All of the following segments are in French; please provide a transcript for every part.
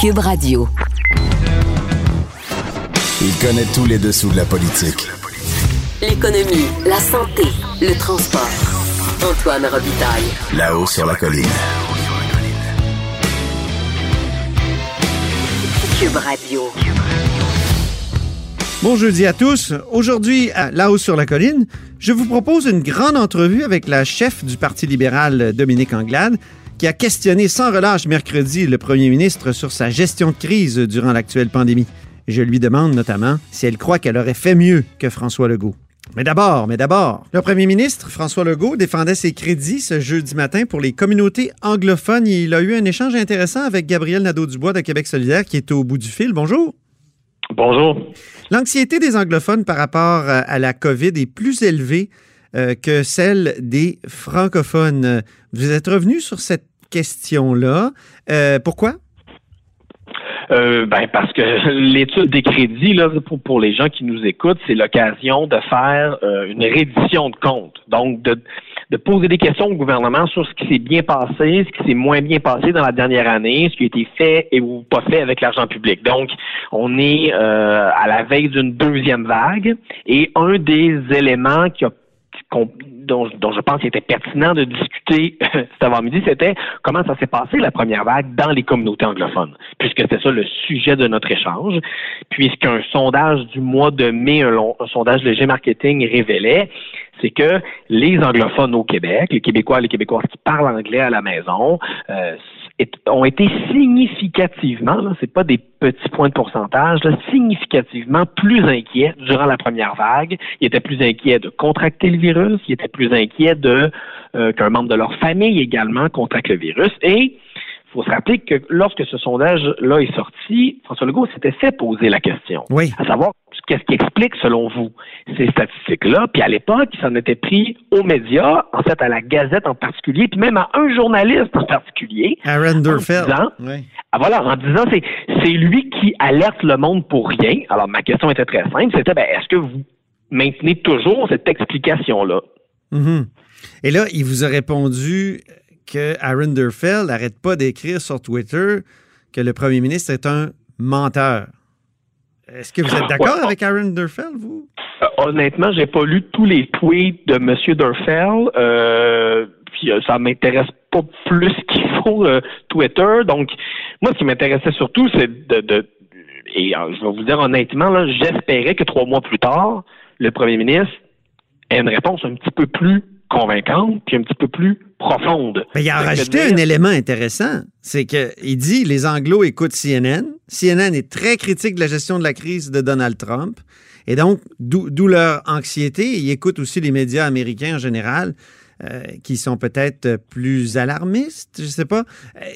Cube Radio. Il connaît tous les dessous de la politique. L'économie, la santé, le transport. Antoine Robitaille. Là-haut sur la colline. Cube Radio. Bon jeudi à tous. Aujourd'hui, à Là-haut sur la colline, je vous propose une grande entrevue avec la chef du Parti libéral, Dominique Anglade, qui a questionné sans relâche mercredi le premier ministre sur sa gestion de crise durant l'actuelle pandémie. Je lui demande notamment si elle croit qu'elle aurait fait mieux que François Legault. Mais d'abord, mais d'abord, le premier ministre François Legault défendait ses crédits ce jeudi matin pour les communautés anglophones. Il a eu un échange intéressant avec Gabriel Nadeau-Dubois de Québec solidaire qui est au bout du fil. Bonjour. Bonjour. L'anxiété des anglophones par rapport à la COVID est plus élevée euh, que celle des francophones. Vous êtes revenu sur cette question-là. Euh, pourquoi? Euh, ben parce que l'étude des crédits là pour, les gens qui nous écoutent, c'est l'occasion de faire euh, une reddition de compte. Donc de, de poser des questions au gouvernement sur ce qui s'est bien passé, ce qui s'est moins bien passé dans la dernière année, ce qui a été fait et ou pas fait avec l'argent public. Donc on est euh, à la veille d'une deuxième vague et un des éléments qui a dont, je pense qu'il était pertinent de discuter cet avant-midi, c'était comment ça s'est passé la première vague dans les communautés anglophones, puisque c'est ça le sujet de notre échange, puisqu'un sondage du mois de mai, un, long, un sondage léger marketing révélait, c'est que les anglophones au Québec, les Québécois et les Québécoises qui parlent anglais à la maison, euh, ont été significativement, ce c'est pas des petits points de pourcentage, là, significativement plus inquiets durant la première vague. Ils étaient plus inquiets de contracter le virus, ils étaient plus inquiets de euh, qu'un membre de leur famille également contracte le virus. Et il faut se rappeler que lorsque ce sondage-là est sorti, François Legault s'était fait poser la question. Oui. À savoir, qu'est-ce qui explique, selon vous, ces statistiques-là? Puis à l'époque, il s'en était pris aux médias, en fait, à la Gazette en particulier, puis même à un journaliste en particulier. Aaron Durfeld. oui. ah, voilà, en disant, c'est, c'est lui qui alerte le monde pour rien. Alors, ma question était très simple. C'était, ben, est-ce que vous maintenez toujours cette explication-là? Mm-hmm. Et là, il vous a répondu que Aaron Durfeld n'arrête pas d'écrire sur Twitter que le premier ministre est un menteur. Est-ce que vous êtes d'accord ouais. avec Aaron Durfeld, vous? Euh, honnêtement, j'ai pas lu tous les tweets de M. Durfeld. Euh, puis euh, ça m'intéresse pas plus qu'il faut euh, Twitter. Donc, moi, ce qui m'intéressait surtout, c'est de, de, et euh, je vais vous dire honnêtement, là, j'espérais que trois mois plus tard, le premier ministre ait une réponse un petit peu plus convaincante, puis un petit peu plus profonde. Mais il a rajouté un élément intéressant, c'est qu'il dit les Anglos écoutent CNN. CNN est très critique de la gestion de la crise de Donald Trump, et donc d'où leur anxiété. Ils écoutent aussi les médias américains en général. Euh, qui sont peut-être plus alarmistes, je sais pas.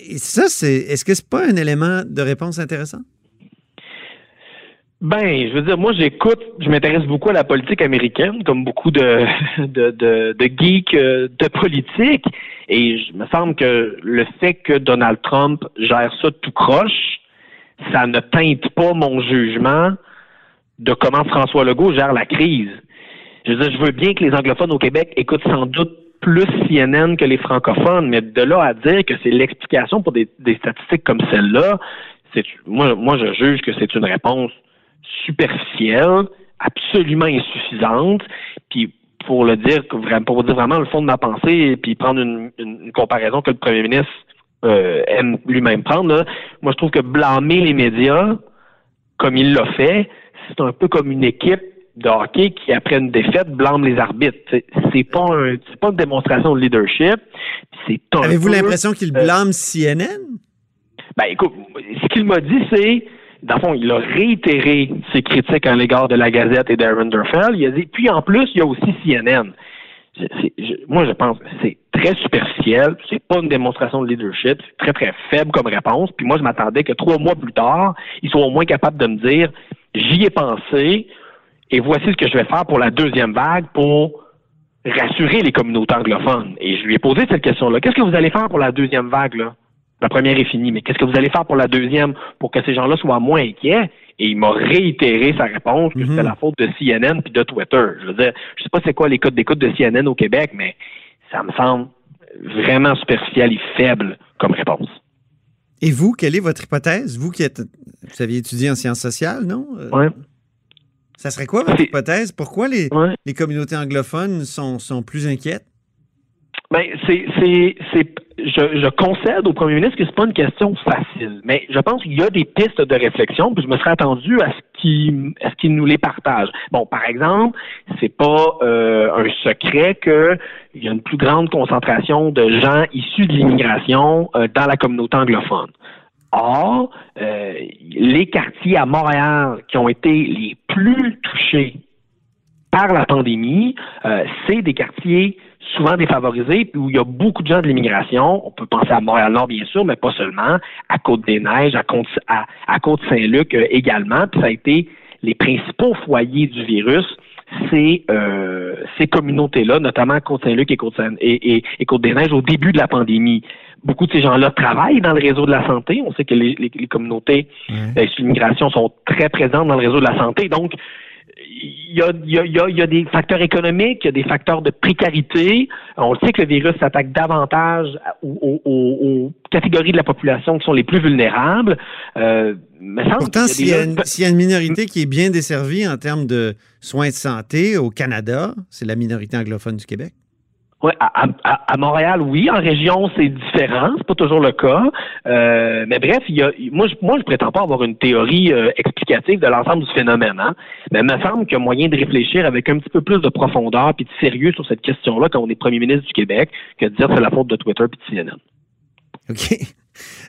Et ça, c'est, est-ce que c'est pas un élément de réponse intéressant? Ben, je veux dire, moi, j'écoute, je m'intéresse beaucoup à la politique américaine, comme beaucoup de, de, de, de geeks euh, de politique. Et il me semble que le fait que Donald Trump gère ça tout croche, ça ne teinte pas mon jugement de comment François Legault gère la crise. Je veux dire, je veux bien que les anglophones au Québec écoutent sans doute plus CNN que les francophones, mais de là à dire que c'est l'explication pour des, des statistiques comme celle-là, moi, moi, je juge que c'est une réponse superficielle, absolument insuffisante, puis pour le dire, pour dire vraiment le fond de ma pensée, puis prendre une, comparaison que le premier ministre euh, aime lui-même prendre, là, moi je trouve que blâmer les médias, comme il l'a fait, c'est un peu comme une équipe de hockey qui, après une défaite, blâme les arbitres. C'est pas un, c'est pas une démonstration de leadership. C'est Avez-vous l'impression qu'il blâme euh, CNN? Ben écoute, ce qu'il m'a dit, c'est dans le fond, il a réitéré ses critiques à l'égard de la Gazette et d'Aaron Durfell. Il a dit, puis en plus, il y a aussi CNN. moi, je pense que c'est très superficiel, c'est pas une démonstration de leadership, c'est très, très faible comme réponse. Puis moi, je m'attendais que trois mois plus tard, ils soient au moins capables de me dire j'y ai pensé et voici ce que je vais faire pour la deuxième vague pour rassurer les communautés anglophones. Et je lui ai posé cette question-là. Qu'est-ce que vous allez faire pour la deuxième vague, là? La première est finie, mais qu'est-ce que vous allez faire pour la deuxième pour que ces gens-là soient moins inquiets? Et il m'a réitéré sa réponse que c'était mhm. la faute de CNN puis de Twitter. Je veux dire, je sais pas c'est quoi les codes d'écoute de CNN au Québec, mais ça me semble vraiment superficiel et faible comme réponse. Et vous, quelle est votre hypothèse? Vous qui êtes, vous aviez étudié en sciences sociales, non? Euh, oui. Ça serait quoi votre hypothèse? Pourquoi les, les communautés anglophones sont, sont plus inquiètes? Ben, c'est, je, concède au premier ministre que c'est pas une question facile, mais je pense qu'il y a des pistes de réflexion, puis je me serais attendu à ce qu'il, nous les partage. Bon, par exemple, c'est pas euh, un secret qu'il y a une plus grande concentration de gens issus de l'immigration euh, dans la communauté anglophone. Or, euh, les quartiers à Montréal qui ont été les plus touchés par la pandémie, c'est des quartiers souvent défavorisés où il y a beaucoup de gens de l'immigration. On peut penser à Montréal-Nord, bien sûr, mais pas seulement, à Côte-des-Neiges, à, Côte, à, Côte-Saint-Luc euh, également. Puis ça a été les principaux foyers du virus ces, euh, ces communautés-là, notamment Côte-Saint-Luc et, Côte et, et, Côte-des-Neiges au début de la pandémie. Beaucoup de ces gens-là travaillent dans le réseau de la santé. On sait que les, les, communautés ouais. l'immigration sont très présentes dans le réseau de la santé. Donc, il y, a, il, y a, il y a, des facteurs économiques, il y a des facteurs de précarité. On sait que le virus s'attaque davantage aux, aux, catégories de la population qui sont les plus vulnérables. Euh, Pourtant, s'il y, y, a une minorité qui est bien desservie en termes de soins de santé au Canada, c'est la minorité anglophone du Québec. Ouais, à, Montréal, oui. En région, c'est différent. C'est pas toujours le cas. Euh, mais bref, il y a, moi, je, moi, je prétends pas avoir une théorie euh, explicative de l'ensemble du phénomène. Hein. Mais il me semble qu'il y a moyen de réfléchir avec un petit peu plus de profondeur et de sérieux sur cette question-là quand on est premier ministre du Québec que de dire que c'est la faute de Twitter et de CNN. OK.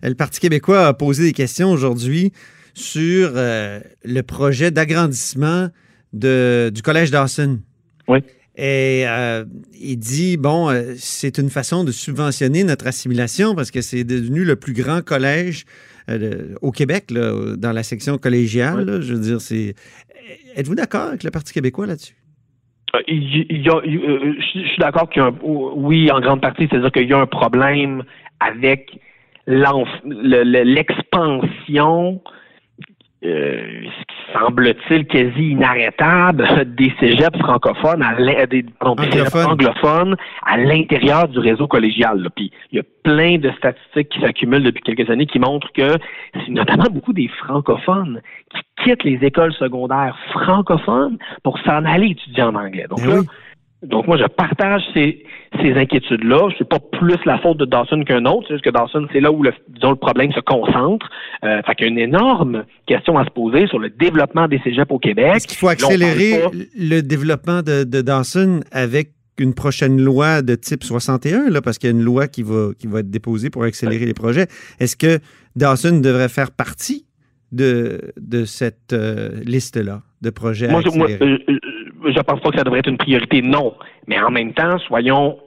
Le Parti québécois a posé des questions aujourd'hui sur euh, le projet d'agrandissement du Collège Dawson. Oui. Et euh, il dit, bon, euh, c'est une façon de subventionner notre assimilation parce que c'est devenu le plus grand collège euh, au Québec, là, dans la section collégiale. je veux dire, c'est... Êtes-vous d'accord avec le Parti québécois là-dessus? Il, y a, je suis d'accord qu'il y a un, oui, en grande partie, c'est-à-dire qu'il y a un problème avec l'expansion euh, ce qui semble-t-il quasi inarrêtable des cégeps francophones, à des, anglophones à l'intérieur du réseau collégial. Puis il y a plein de statistiques qui s'accumulent depuis quelques années qui montrent que c'est notamment beaucoup des francophones qui quittent les écoles secondaires francophones pour s'en aller étudier en anglais. Donc là, donc, moi, je partage ces, ces inquiétudes-là. C'est pas plus la faute de Dawson qu'un autre. C'est juste que Dawson, c'est là où le, disons, le problème se concentre. Euh, fait qu'il y a une énorme question à se poser sur le développement des cégeps au Québec. Est-ce qu'il faut accélérer le développement de, de, Dawson avec une prochaine loi de type 61, là, parce qu'il y a une loi qui va, qui va être déposée pour accélérer les projets? Est-ce que Dawson devrait faire partie de, de cette euh, liste-là de projets à accélérer? Euh, je pense pas que ça devrait être une priorité, non. Mais en même temps, soyons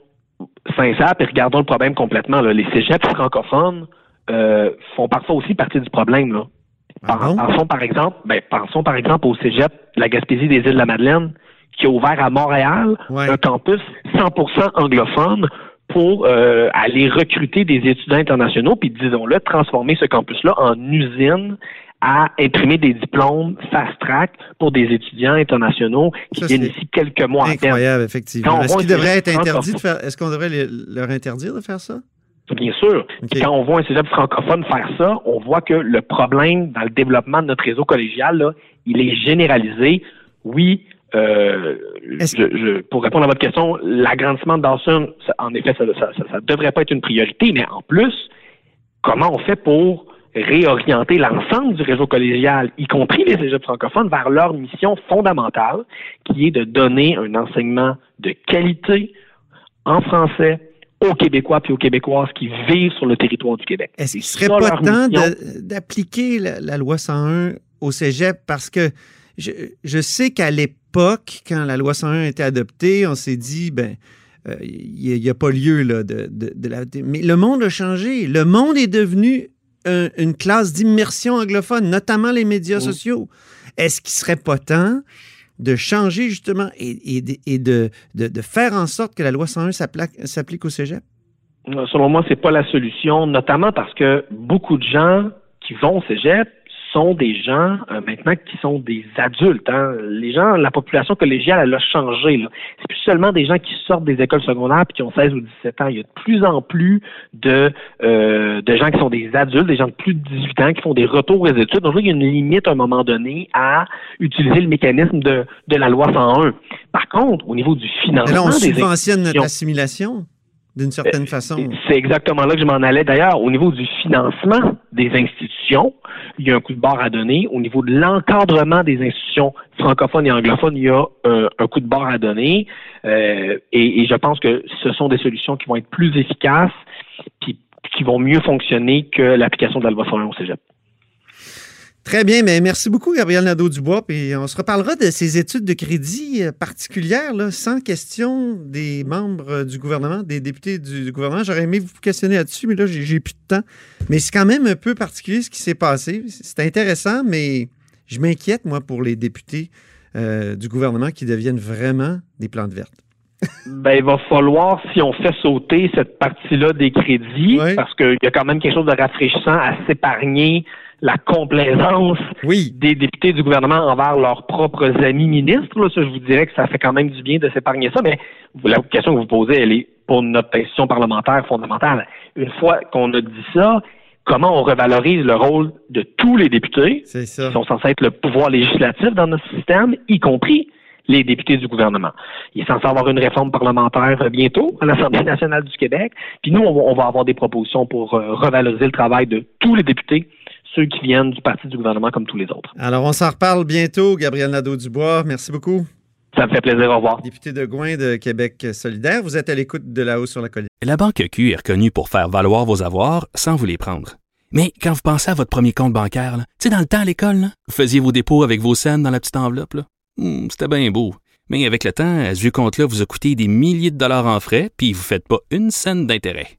sincères et regardons le problème complètement. Les cégeps francophones euh, font parfois aussi partie du problème. Là. Ah pensons par exemple, ben, pensons par exemple au cégep de la Gaspésie des îles de la Madeleine, qui a ouvert à Montréal un campus 100% anglophone pour euh, aller recruter des étudiants internationaux, puis disons-le, transformer ce campus-là en usine à imprimer des diplômes fast-track pour des étudiants internationaux qui viennent ici quelques mois Incroyable, effectivement. Est-ce qu'il devrait être interdit de faire, est-ce qu'on devrait leur interdire de faire ça? Bien sûr. Quand on voit un cégep francophone faire ça, on voit que le problème dans le développement de notre réseau collégial, là, il est généralisé. Oui, euh, je, pour répondre à votre question, l'agrandissement de Dawson, en effet, ça ne devrait pas être une priorité, mais en plus, comment on fait pour réorienter l'ensemble du réseau collégial, y compris les cégeps francophones, vers leur mission fondamentale, qui est de donner un enseignement de qualité en français aux Québécois puis aux Québécoises qui vivent sur le territoire du Québec. Est-ce qu'il serait pas temps d'appliquer la, loi 101 au cégep? Parce que je, je sais qu'à l'époque, quand la loi 101 a été adoptée, on s'est dit, ben, il n'y a, pas lieu là, de, de, la... Mais le monde a changé. Le monde est devenu une classe d'immersion anglophone, notamment les médias sociaux. Est-ce qu'il serait pas temps de changer justement et, de, de, faire en sorte que la loi 101 s'applique au cégep? Selon moi, c'est pas la solution, notamment parce que beaucoup de gens qui vont au cégep sont des gens euh, maintenant qui sont des adultes. Hein. Les gens, la population collégiale, elle a changé. Là. C'est plus seulement des gens qui sortent des écoles secondaires puis qui ont 16 ou 17 ans. Il y a de plus en plus de, euh, de gens qui sont des adultes, des gens de plus de 18 ans qui font des retours aux études. Donc, il y a une limite à un moment donné à utiliser le mécanisme de, de la loi 101. Par contre, au niveau du financement... là, on subventionne notre assimilation? D'une certaine euh, façon. C'est exactement là que je m'en allais. D'ailleurs, au niveau du financement des institutions, il y a un coup de barre à donner. Au niveau de l'encadrement des institutions francophones et anglophones, il y a un coup de barre à donner. Euh, et, je pense que ce sont des solutions qui vont être plus efficaces puis qui vont mieux fonctionner que l'application de la loi 101 au cégep. Très bien, mais merci beaucoup, Gabriel Nadeau-Dubois. Puis on se reparlera de ces études de crédit euh, particulières, là, sans question des membres du gouvernement, des députés du, gouvernement. J'aurais aimé vous questionner là-dessus, mais là, j'ai plus de temps. Mais c'est quand même un peu particulier ce qui s'est passé. C'est intéressant, mais je m'inquiète, moi, pour les députés euh, du gouvernement qui deviennent vraiment des plantes vertes. ben, il va falloir, si on fait sauter cette partie-là des crédits, parce qu'il y a quand même quelque chose de rafraîchissant à s'épargner la complaisance des députés du gouvernement envers leurs propres amis ministres. Là, ça, je vous dirais que ça fait quand même du bien de s'épargner ça, mais la question que vous posez, elle est pour notre institution parlementaire fondamentale. Une fois qu'on a dit ça, comment on revalorise le rôle de tous les députés qui sont censés être le pouvoir législatif dans notre système, y compris les députés du gouvernement? Il est censé avoir une réforme parlementaire bientôt à l'Assemblée nationale du Québec. Puis nous, on va avoir des propositions pour euh, revaloriser le travail de tous les députés ceux qui viennent du parti du gouvernement comme tous les autres. Alors, on s'en reparle bientôt, Gabriel Nadeau-Dubois. Merci beaucoup. Ça me fait plaisir. Au revoir. Député de Gouin de Québec solidaire, vous êtes à l'écoute de la hausse sur la colline. La Banque Q est reconnue pour faire valoir vos avoirs sans vous les prendre. Mais quand vous pensez à votre premier compte bancaire, tu sais, dans le temps à l'école, vous faisiez vos dépôts avec vos scènes dans la petite enveloppe. Hmm, c'était bien beau. Mais avec le temps, ce vieux compte-là vous a coûté des milliers de dollars en frais, puis vous ne faites pas une scène d'intérêt.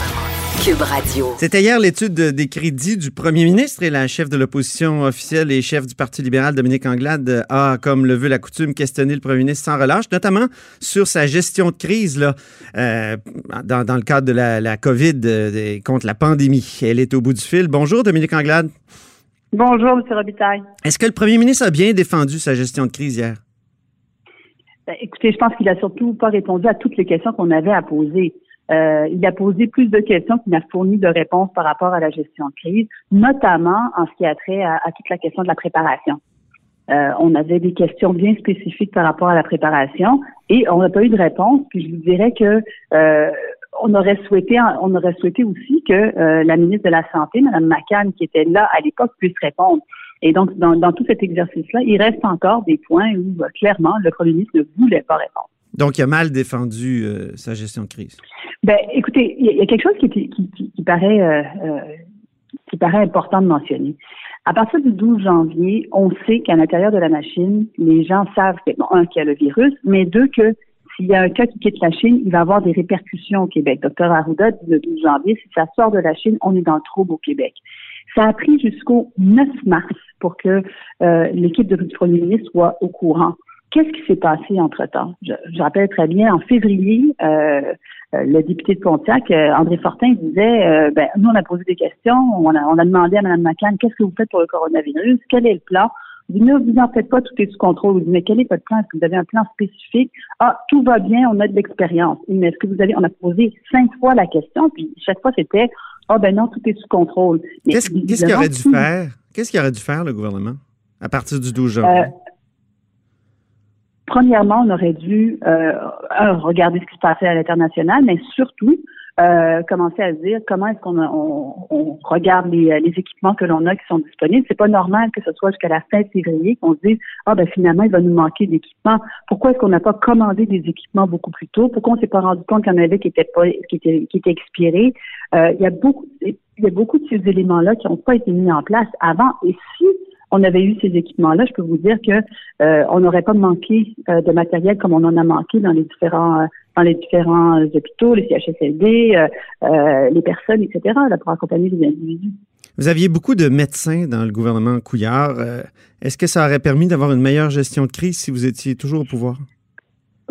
C'était hier l'étude des crédits du premier ministre et la chef de l'opposition officielle et chef du Parti libéral, Dominique Anglade, a, comme le veut la coutume, questionné le premier ministre sans relâche, notamment sur sa gestion de crise là, euh, dans, le cadre de la, COVID euh, contre la pandémie. Elle est au bout du fil. Bonjour, Dominique Anglade. Bonjour, M. Robitaille. Est-ce que le premier ministre a bien défendu sa gestion de crise hier? Ben, écoutez, je pense qu'il a surtout pas répondu à toutes les questions qu'on avait à poser. Euh, il a posé plus de questions qu'il n'a fourni de réponses par rapport à la gestion de crise, notamment en ce qui a trait à, toute la question de la préparation. Euh, on avait des questions bien spécifiques par rapport à la préparation et on n'a pas eu de réponse. Puis je vous dirais que euh, on aurait souhaité, on aurait souhaité aussi que la ministre de la Santé, Mme McCann, qui était là à l'époque, puisse répondre. Et donc, dans, dans tout cet exercice-là, il reste encore des points où clairement le premier ministre ne voulait pas répondre. Donc, il a mal défendu sa gestion de crise. Ben, écoutez, il y, a quelque chose qui, paraît euh, euh, qui paraît important de mentionner. À partir du 12 janvier, on sait qu'à l'intérieur de la machine, les gens savent, bon, un, qu'il y a le virus, mais deux, que s'il y a un cas qui quitte la Chine, il va avoir des répercussions au Québec. Docteur Arruda dit le 12 janvier, si ça sort de la Chine, on est dans le trouble au Québec. Ça a pris jusqu'au 9 mars pour que euh, l'équipe de Premier ministre soit au courant. Qu'est-ce qui s'est passé entre-temps? Je, je, rappelle très bien, en février, euh, euh, le député de Pontiac, euh, André Fortin, disait, ben, nous, on a posé des questions, on a, on a demandé à Mme McCann, qu'est-ce que vous faites pour le coronavirus? Quel est le plan? Vous ne vous en faites pas, tout est sous contrôle. Vous dites, mais quel est votre plan? Est-ce que vous avez un plan spécifique? Ah, tout va bien, on a de l'expérience. Mais est-ce que vous avez, on a posé cinq fois la question, puis chaque fois, c'était, ah, ben non, tout est sous contrôle. Qu'est-ce qu'il aurait dû faire? Qu'est-ce qu'il aurait dû faire, le gouvernement, à partir du 12 janvier? Premièrement, on aurait dû euh, regarder ce qui se passait à l'international, mais surtout euh, commencer à se dire comment est-ce qu'on on, on regarde les, les, équipements que l'on a qui sont disponibles. C'est pas normal que ce soit jusqu'à la fin février qu'on se dise ah ben finalement il va nous manquer d'équipements. Pourquoi est-ce qu'on n'a pas commandé des équipements beaucoup plus tôt? Pourquoi on s'est pas rendu compte qu'il y en avait qui étaient pas qui étaient qui étaient expirés? Euh, Il y a beaucoup il y a beaucoup de ces éléments-là qui n'ont pas été mis en place avant. Et si on avait eu ces équipements-là, je peux vous dire que euh, on n'aurait pas manqué euh, de matériel comme on en a manqué dans les différents euh, dans les différents hôpitaux, les CHSLD, les personnes, etc. Pour accompagner les individus. Vous aviez beaucoup de médecins dans le gouvernement Couillard. Est-ce que ça aurait permis d'avoir une meilleure gestion de crise si vous étiez toujours au pouvoir?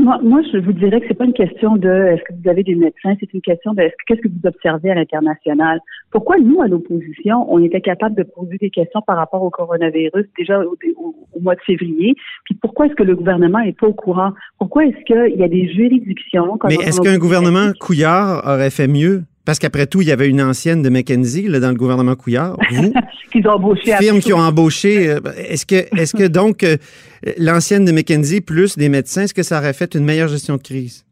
Moi, je vous dirais que c'est pas une question de est-ce que vous avez des médecins, c'est une question de qu'est-ce que vous observez à l'international? Pourquoi nous, à l'opposition, on était capable de poser des questions par rapport au coronavirus déjà au, mois de février, puis pourquoi est-ce que le gouvernement n'est pas au courant? Pourquoi est-ce qu'il y a des juridictions Mais est-ce qu'un gouvernement Couillard aurait fait mieux parce qu'après tout, il y avait une ancienne de McKenzie là, dans le gouvernement Couillard. Vous, Qu'ils ont embauché. Firme qui ont embauché. Euh, est-ce que, est-ce que donc euh, l'ancienne de McKenzie plus des médecins, est-ce que ça aurait fait une meilleure gestion de crise?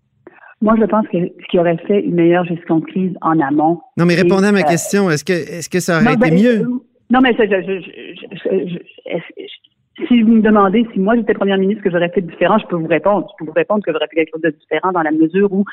Moi, je pense que ce qui aurait fait une meilleure gestion de crise en amont. Non, mais répondez à ma euh, question. Est-ce que, est-ce que ça aurait été ben, mieux? Non, mais je, je, si vous me demandez si moi j'étais première ministre que j'aurais fait différent, je peux vous répondre. Je peux vous répondre que j'aurais fait quelque chose de différent dans la mesure où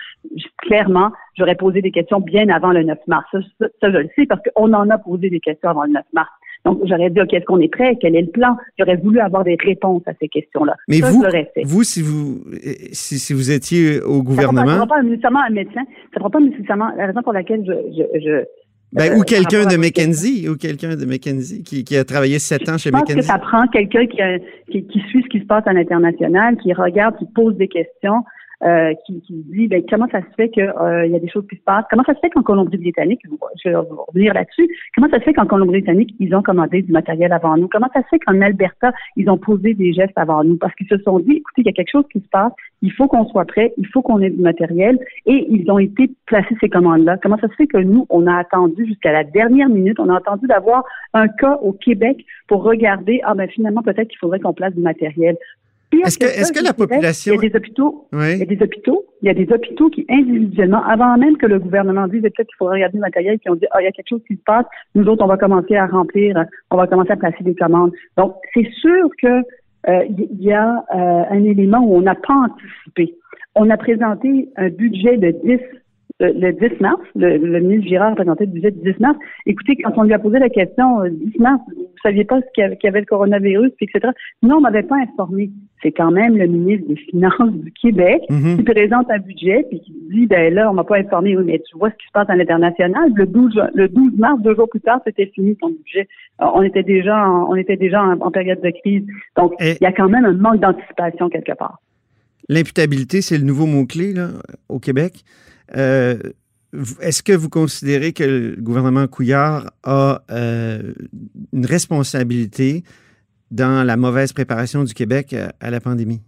clairement j'aurais posé des questions bien avant le 9 mars. Ça, ça, je le sais parce qu'on en a posé des questions avant le 9 mars. Donc, j'aurais dit, OK, est-ce qu'on est prêt? Quel est le plan? J'aurais voulu avoir des réponses à ces questions-là. Mais vous, vous, si vous, si, si, vous étiez au gouvernement. Ça ne prend pas nécessairement un médecin. Ça ne prend pas nécessairement la raison pour laquelle je, je ben, ou euh, quelqu'un de McKenzie, ou quelqu'un de McKenzie qui, qui, a travaillé sept ans chez McKenzie. Je pense que ça prend quelqu'un qui, qui, qui, suit ce qui se passe à l'international, qui regarde, qui pose des questions, euh, qui, dit ben, comment ça se fait qu'il euh, y a des choses qui se passent? Comment ça se fait qu'en Colombie-Britannique, je vais revenir là-dessus, comment ça se fait qu'en Colombie-Britannique, ils ont commandé du matériel avant nous? Comment ça se fait qu'en Alberta, ils ont posé des gestes avant nous? Parce qu'ils se sont dit, écoutez, il y a quelque chose qui se passe, il faut qu'on soit prêt, il faut qu'on ait du matériel, et ils ont été placés ces commandes-là. Comment ça se fait que nous, on a attendu jusqu'à la dernière minute, on a attendu d'avoir un cas au Québec pour regarder, ah ben finalement, peut-être qu'il faudrait qu'on place du matériel. Est-ce que, est que la population. Il y a des hôpitaux. Il y a des hôpitaux. Il y a des hôpitaux qui, individuellement, avant même que le gouvernement dise peut-être qu'il faudrait regarder le matériel, qui ont dit, ah, il y a quelque chose qui se passe. Nous autres, on va commencer à remplir, on va commencer à placer des commandes. Donc, c'est sûr que, euh, il y a euh, un élément où on n'a pas anticipé. On a présenté un budget de 10 le, 10 mars, le, ministre Girard a présenté le budget du 10 mars. Écoutez, quand on lui a posé la question, 10 euh, mars, vous saviez pas qu'il y, avait, le coronavirus, etc. Non, on m'avait pas informé. C'est quand même le ministre des Finances du Québec mhm. qui présente un budget puis qui dit, ben là, on m'a pas informé. Oui, mais tu vois ce qui se passe à l'international. Le 12, le 12 mars, deux jours plus tard, c'était fini son budget. On était déjà, en, on était déjà en, période de crise. Donc, il y a quand même un manque d'anticipation quelque part. L'imputabilité, c'est le nouveau mot-clé au Québec. Euh, est-ce que vous considérez que le gouvernement Couillard a euh, une responsabilité dans la mauvaise préparation du Québec à la pandémie?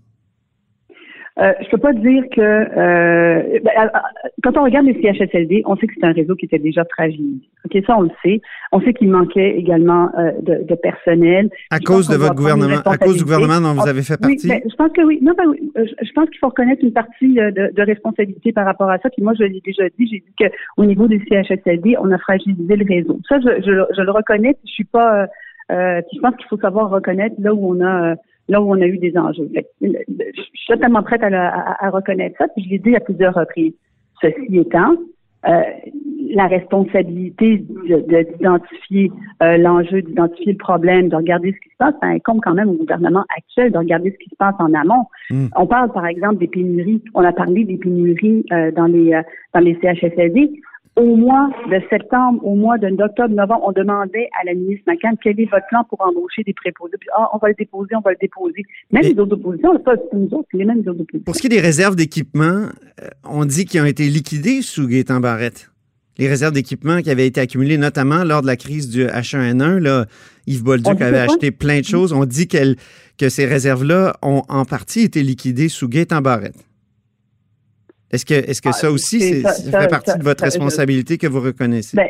Euh, je peux pas dire que euh, ben, euh, quand on regarde les CHSLD, on sait que c'est un réseau qui était déjà fragile. Ok, ça on le sait. On sait qu'il manquait également euh, de, de, personnel. À cause de votre gouvernement, à cause du gouvernement dont vous avez fait partie? Oui, ben, je pense que oui. Non, ben, oui. Je, pense qu'il faut reconnaître une partie de, de, responsabilité par rapport à ça. Puis moi, je l'ai déjà dit. J'ai dit qu'au niveau des CHSLD, on a fragilisé le réseau. Ça, je, je, je le reconnais. Je suis pas. Euh, je pense qu'il faut savoir reconnaître là où on a là où on a eu des enjeux. je suis totalement prête à, reconnaître ça, puis je l'ai dit à plusieurs reprises. Ceci étant, euh, la responsabilité d'identifier euh, l'enjeu, d'identifier le problème, de regarder ce qui se passe, ça incombe quand même au gouvernement actuel de regarder ce qui se passe en amont. Hmm. On parle par exemple des pénuries. On a parlé des pénuries euh, dans les dans les CHSLD au mois de septembre, au mois d'octobre, novembre, on demandait à la ministre McCann quel est votre plan pour embaucher des préposés. Puis, ah, on va le déposer, on va le déposer. Même les autres oppositions, pas nous autres, les mêmes autres oppositions. Pour ce qui est des réserves d'équipement, euh, on dit qu'ils ont été liquidées sous Gaétan Barrette. Les réserves d'équipement qui avaient été accumulées notamment lors de la crise du H1N1, là, Yves Bolduc avait acheté plein de choses. On dit que ces réserves-là ont en partie été liquidées sous Gaétan Barrette. Est-ce que, est-ce que ah, ça aussi, ça, fait partie de votre responsabilité que vous reconnaissez? Ben,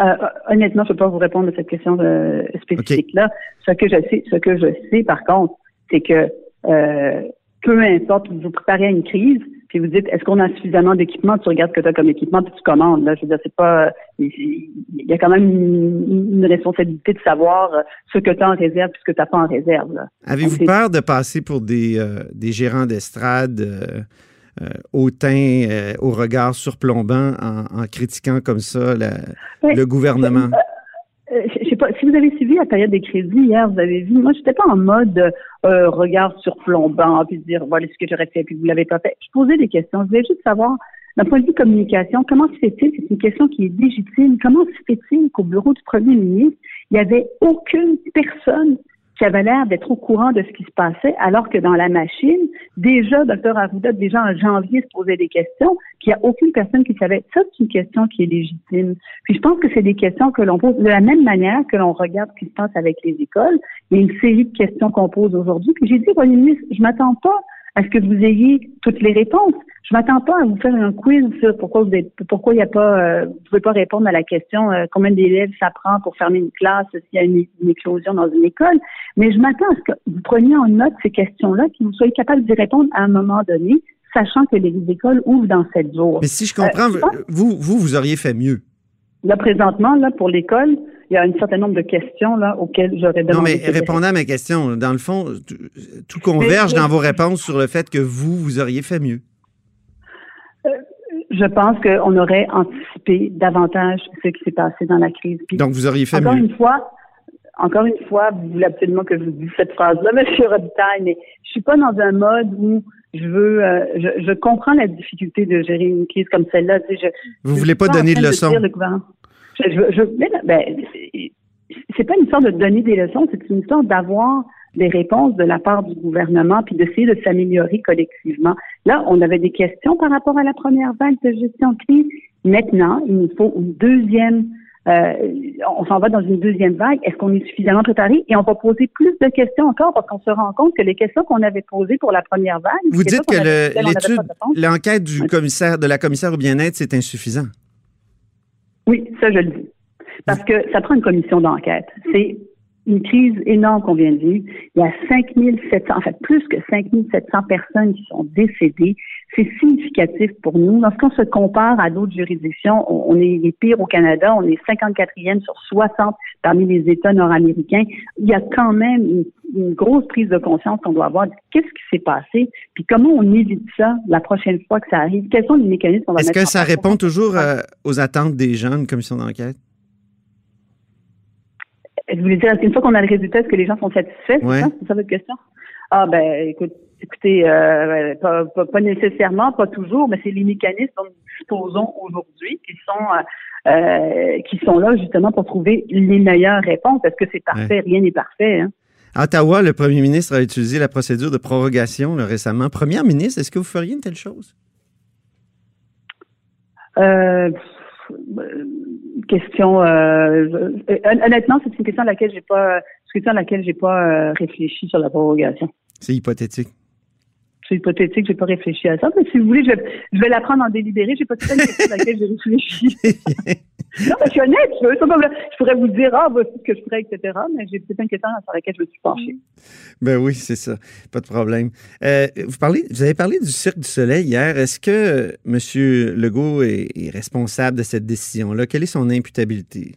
euh, honnêtement, je ne peux pas vous répondre à cette question euh, spécifique-là. Ce que je sais, ce que je sais, par contre, c'est que euh, peu importe, vous vous préparez à une crise, puis vous dites, est-ce qu'on a suffisamment d'équipement? Tu regardes ce que tu as comme équipement, puis tu commandes. Là. Je veux dire, c'est pas. Il y a quand même une, responsabilité de savoir ce que tu as en réserve et ce que tu n'as pas en réserve. Avez-vous peur de passer pour des, des gérants d'estrade euh, au teint, au regard surplombant en, critiquant comme ça le gouvernement? je sais pas, si vous avez suivi la période des crédits hier, vous avez vu, moi, j'étais pas en mode euh, regard surplombant, puis dire voilà ce que j'aurais fait, puis vous l'avez pas fait. Je posais des questions. Je voulais juste savoir, d'un point de vue communication, comment se fait-il, c'est une question qui est légitime, comment se fait-il qu'au bureau du premier ministre, il n'y avait aucune personne qui avait l'air d'être au courant de ce qui se passait, alors que dans la machine, déjà, Dr. Arruda, déjà en janvier, se posait des questions, puis il n'y a aucune personne qui savait. Ça, c'est une question qui est légitime. Puis je pense que c'est des questions que l'on pose de la même manière que l'on regarde ce qui se passe avec les écoles. Il y a une série de questions qu'on pose aujourd'hui. Puis j'ai dit, Premier ministre, je m'attends pas à ce que vous ayez toutes les réponses. Je m'attends pas à vous faire un quiz sur pourquoi vous êtes, pourquoi il n'y a pas, euh, vous pouvez pas répondre à la question euh, combien d'élèves ça prend pour fermer une classe s'il y a une, éclosion dans une école. Mais je m'attends à ce que vous preniez en note ces questions-là, que vous soyez capable d'y répondre à un moment donné, sachant que les écoles ouvrent dans sept jours. Mais si je comprends, euh, vous, vous, vous auriez fait mieux. Là, présentement, là, pour l'école, il y a un certain nombre de questions là, auxquelles j'aurais demandé. Non, mais répondez à ma question. Dans le fond, tout converge dans vos réponses sur le fait que vous, vous auriez fait mieux. Euh, je pense qu'on aurait anticipé davantage ce qui s'est passé dans la crise. Donc, vous auriez fait encore mieux. Une fois, encore une fois, vous voulez absolument que je vous dise cette phrase-là, M. Robitaille, mais je suis pas dans un mode où je veux, euh, je, comprends la difficulté de gérer une crise comme celle-là. vous ne voulez pas donner de leçons. Je, je, ben, c'est pas une histoire de donner des leçons, c'est une histoire d'avoir des réponses de la part du gouvernement puis d'essayer de s'améliorer collectivement. Là, on avait des questions par rapport à la première vague de gestion de crise. Maintenant, il nous faut une deuxième euh, on s'en va dans une deuxième vague. Est-ce qu'on est suffisamment préparé? Et on va poser plus de questions encore parce qu'on se rend compte que les questions qu'on avait posées pour la première vague. Vous dites que l'étude, l'enquête du commissaire, de la commissaire au bien-être, c'est insuffisant. Oui, ça, je le dis. Parce que ça prend une commission d'enquête. C'est une crise énorme qu'on vient de vivre. Il y a 5700, en fait, plus que 5700 personnes qui sont décédées. C'est significatif pour nous. Lorsqu'on se compare à d'autres juridictions, on, est les pires au Canada. On est 54e sur 60 parmi les États nord-américains. Il y a quand même une, grosse prise de conscience qu'on doit avoir. Qu'est-ce qui s'est passé? Puis comment on évite ça la prochaine fois que ça arrive? Quels sont les mécanismes qu'on va Est-ce que ça répond toujours euh, aux attentes des gens, une commission d'enquête? Je voulais dire, une fois qu'on a le résultat, est-ce que les gens sont satisfaits? C'est ça? C'est ça votre question? Ah, ben, écoute, écoutez, euh, pas, pas, nécessairement, pas toujours, mais c'est les mécanismes dont nous disposons aujourd'hui qui sont euh, euh, qui sont là justement pour trouver les meilleures réponses. Est-ce que c'est parfait? Rien n'est parfait. Hein? À Ottawa, le premier ministre a utilisé la procédure de prorogation récemment. Première ministre, est-ce que vous feriez une telle chose? Euh, question. Euh, honnêtement, c'est une question à laquelle j'ai pas, question à laquelle j'ai pas euh, réfléchi sur la prorogation. C'est hypothétique. C'est hypothétique, j'ai pas réfléchi à ça, mais si vous voulez, je vais, je vais l'apprendre en délibéré. J'ai pas une question à laquelle j'ai réfléchi. non, mais je suis honnête. Je, je pourrais vous dire, ah, voici ce que je ferais, etc. Mais j'ai peut-être une question sur laquelle je me suis penché. Ben oui, c'est ça. Pas de problème. Euh, vous, parlez, vous avez parlé du Cirque du Soleil hier. Est-ce que M. Legault est responsable de cette décision-là? Quelle est son imputabilité?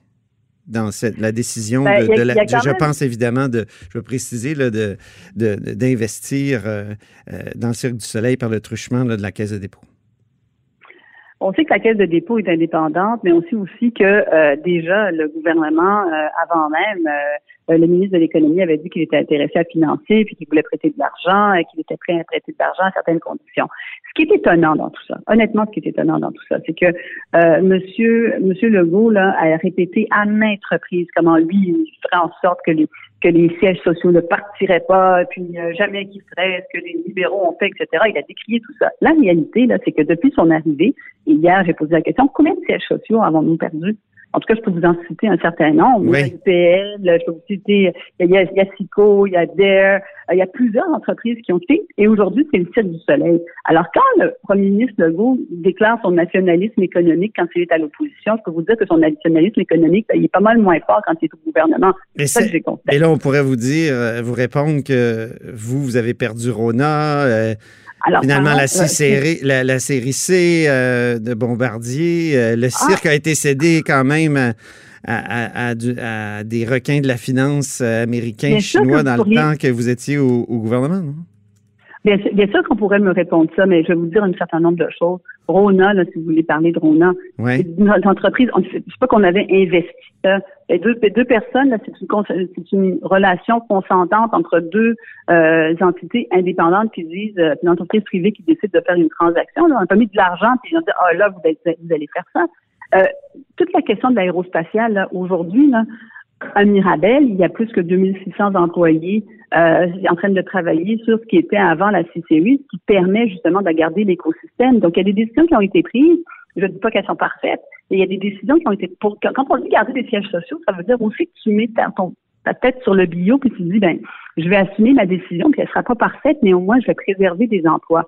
dans cette, la décision ben, de, la, je pense évidemment de, je veux préciser, là, de, d'investir euh, euh, dans le Cirque du Soleil par le truchement de la Caisse de dépôt. On sait que la Caisse de dépôt est indépendante, mais on sait aussi que euh, déjà le gouvernement, avant même, le ministre de l'Économie avait dit qu'il était intéressé à financer, puis qu'il voulait prêter de l'argent, et qu'il était prêt à prêter de l'argent à certaines conditions. Ce qui est étonnant dans tout ça, honnêtement, ce qui est étonnant dans tout ça, c'est que euh, Monsieur Monsieur Legault là, a répété à maintes reprises comment lui il ferait en sorte que les que les sièges sociaux ne partiraient pas, puis euh, jamais qu'ils seraient, ce que les libéraux ont fait, etc. Il a décrié tout ça. La réalité, là, c'est que depuis son arrivée, hier, j'ai posé la question, combien de sièges sociaux avons-nous perdus? En tout cas, je peux vous en citer un certain nombre. Il y a UPL, je peux vous citer, il y a, il y a SICO, il y a DARE, il y a plusieurs entreprises qui ont quitté. Et aujourd'hui, c'est le ciel du soleil. Alors, quand le premier ministre Legault déclare son nationalisme économique quand il est à l'opposition, je peux vous dire que son nationalisme économique, ben, il est pas mal moins fort quand il est au gouvernement. C'est ça que Et là, on pourrait vous dire, euh, vous répondre que vous, vous avez perdu Rona. Euh, Alors, Finalement, la, euh, série, la, la série C euh, de Bombardier, euh, le cirque a été cédé quand même à, à- à- à du- à des requins de la finance euh, américains, Bien chinois dans le pourriez- temps que vous étiez au, au gouvernement, non? Bien, sûr- bien sûr qu'on pourrait me répondre ça, mais je vais vous dire un certain nombre de choses. Rona, là, si vous voulez parler de Rona, Oui. c'est une entreprise, on- c'est pas qu'on avait investi ça. Les deux, les deux personnes, là, c'est une, c'est une relation consentante entre deux euh, entités indépendantes qui disent, euh, une entreprise privée qui décide de faire une transaction. Là, on a pas mis de l'argent, puis ont dit, ah là, vous allez, vous allez faire ça. Euh, toute la question de l'aérospatiale, là, aujourd'hui, là, à Mirabel, il y a plus que 2600 employés euh, en train de travailler sur ce qui était avant la CCU, ce qui permet justement de garder l'écosystème. Donc, il y a des décisions qui ont été prises. Je ne dis pas qu'elles sont parfaites, mais il y a des décisions qui ont été... Pour, quand on dit garder des sièges sociaux, ça veut dire aussi que tu mets ta tête sur le bio puis tu dis, ben, je vais assumer ma décision, puis elle sera pas parfaite, mais au moins, je vais préserver des emplois.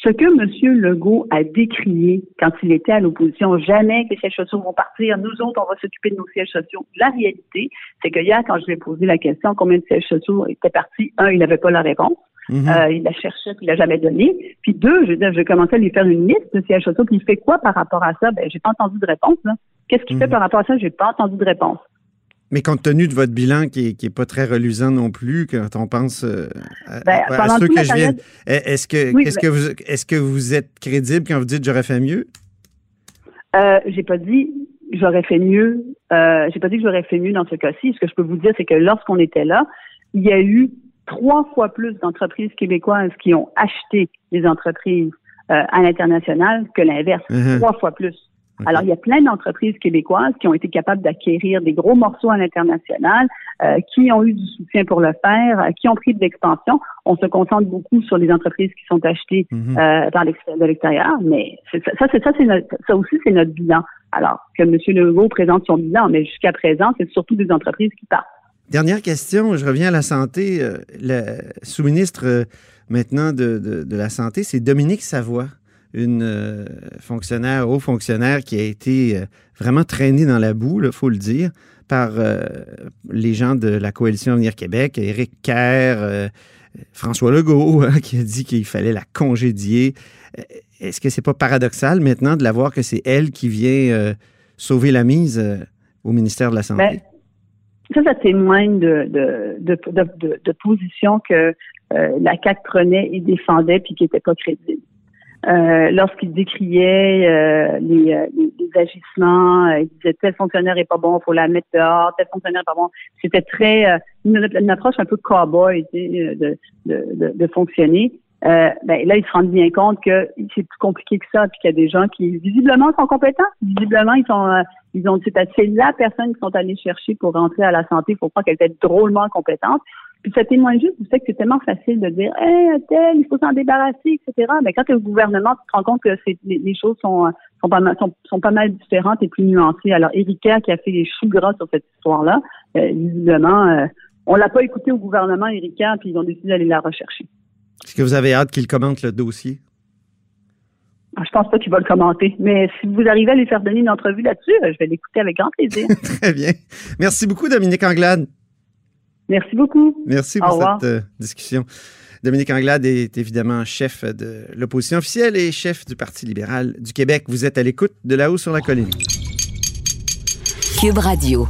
Ce que M. Legault a décrié quand il était à l'opposition, jamais que les sièges sociaux vont partir, nous autres, on va s'occuper de nos sièges sociaux. La réalité, c'est que hier, quand je lui ai posé la question combien de sièges sociaux étaient partis, un, il n'avait pas la réponse. Mhm. Euh, il la cherchait, puis il l'a jamais donné. Puis deux, je veux dire, je commençais à lui faire une liste de sièges sociaux, puis il fait quoi par rapport à ça? Ben, j'ai pas entendu de réponse. Qu'est-ce qu'il fait Mhm. par rapport à ça? J'ai pas entendu de réponse. Mais compte tenu de votre bilan qui est, qui est pas très reluisant non plus, quand on pense euh, à, Ben, à ceux que je viens, est-ce que Oui, ben- que vous est-ce que vous êtes crédible quand vous dites j'aurais fait mieux? Euh, j'ai pas dit j'aurais fait mieux. Euh, j'ai pas dit que j'aurais fait mieux dans ce cas-ci. Ce que je peux vous dire, c'est que lorsqu'on était là, il y a eu trois fois plus d'entreprises québécoises qui ont acheté des entreprises euh, à l'international que l'inverse. Mhm. Trois fois plus. Alors, il y a plein d'entreprises québécoises qui ont été capables d'acquérir des gros morceaux à l'international, euh, qui ont eu du soutien pour le faire, euh, qui ont pris de l'expansion. On se concentre beaucoup sur les entreprises qui sont achetées Mhm. euh, par de l'extérieur, mais ça, ça, c'est ça, c'est notre, ça aussi, c'est notre bilan. Alors que M. Legault présente son bilan, mais jusqu'à présent, c'est surtout des entreprises qui partent. Dernière question, je reviens à la santé. Le sous-ministre maintenant de, de- de la Santé, c'est Dominique Savoie, une euh, fonctionnaire, haut fonctionnaire qui a été euh, vraiment traînée dans la boue, il faut le dire, par euh, les gens de la coalition Avenir Québec, Éric Kerr, François Legault, hein, qui a dit qu'il fallait la congédier. Est-ce que c'est pas paradoxal maintenant de la voir que c'est elle qui vient sauver la mise au ministère de la Santé? Ben, ça, ça témoigne de, positions que la CAC prenait et défendait puis qui n'étaient pas crédibles. Euh, Lorsqu'il décriait euh, les, euh, les, agissements, euh, il disait tel fonctionnaire est pas bon, faut la mettre dehors, tel fonctionnaire est pas bon. C'était très euh, une, une approche un peu cowboy de, de, de, de fonctionner. Ben, là, ils se rendent bien compte que c'est plus compliqué que ça, puis qu'il y a des gens qui visiblement sont compétents, visiblement ils sont ils ont c'est la personne qui sont allés chercher pour rentrer à la santé. Il faut croire qu'elle était drôlement compétente. Puis ça témoigne juste du fait que c'est tellement facile de dire Hey, tel, il faut s'en débarrasser, etc. Mais quand tu es au gouvernement, tu te rends compte que c'est, les, les choses sont, euh, sont, pas mal, sont, sont pas mal différentes et plus nuancées. Alors, Erika qui a fait les choux gras sur cette histoire-là, euh, visiblement, euh, on l'a pas écouté au gouvernement, Erika, puis ils ont décidé d'aller la rechercher. Est-ce que vous avez hâte qu'il commente le dossier? Ah, Je pense pas qu'il va le commenter, mais si vous arrivez à lui faire donner une entrevue là-dessus, euh, je vais l'écouter avec grand plaisir. Très bien. Merci beaucoup, Dominique Anglade. Merci beaucoup. Merci pour cette euh, discussion. Dominique Anglade est évidemment chef de l'opposition officielle et chef du Parti libéral du Québec. Vous êtes à l'écoute de là-haut sur la colline. Cube Radio.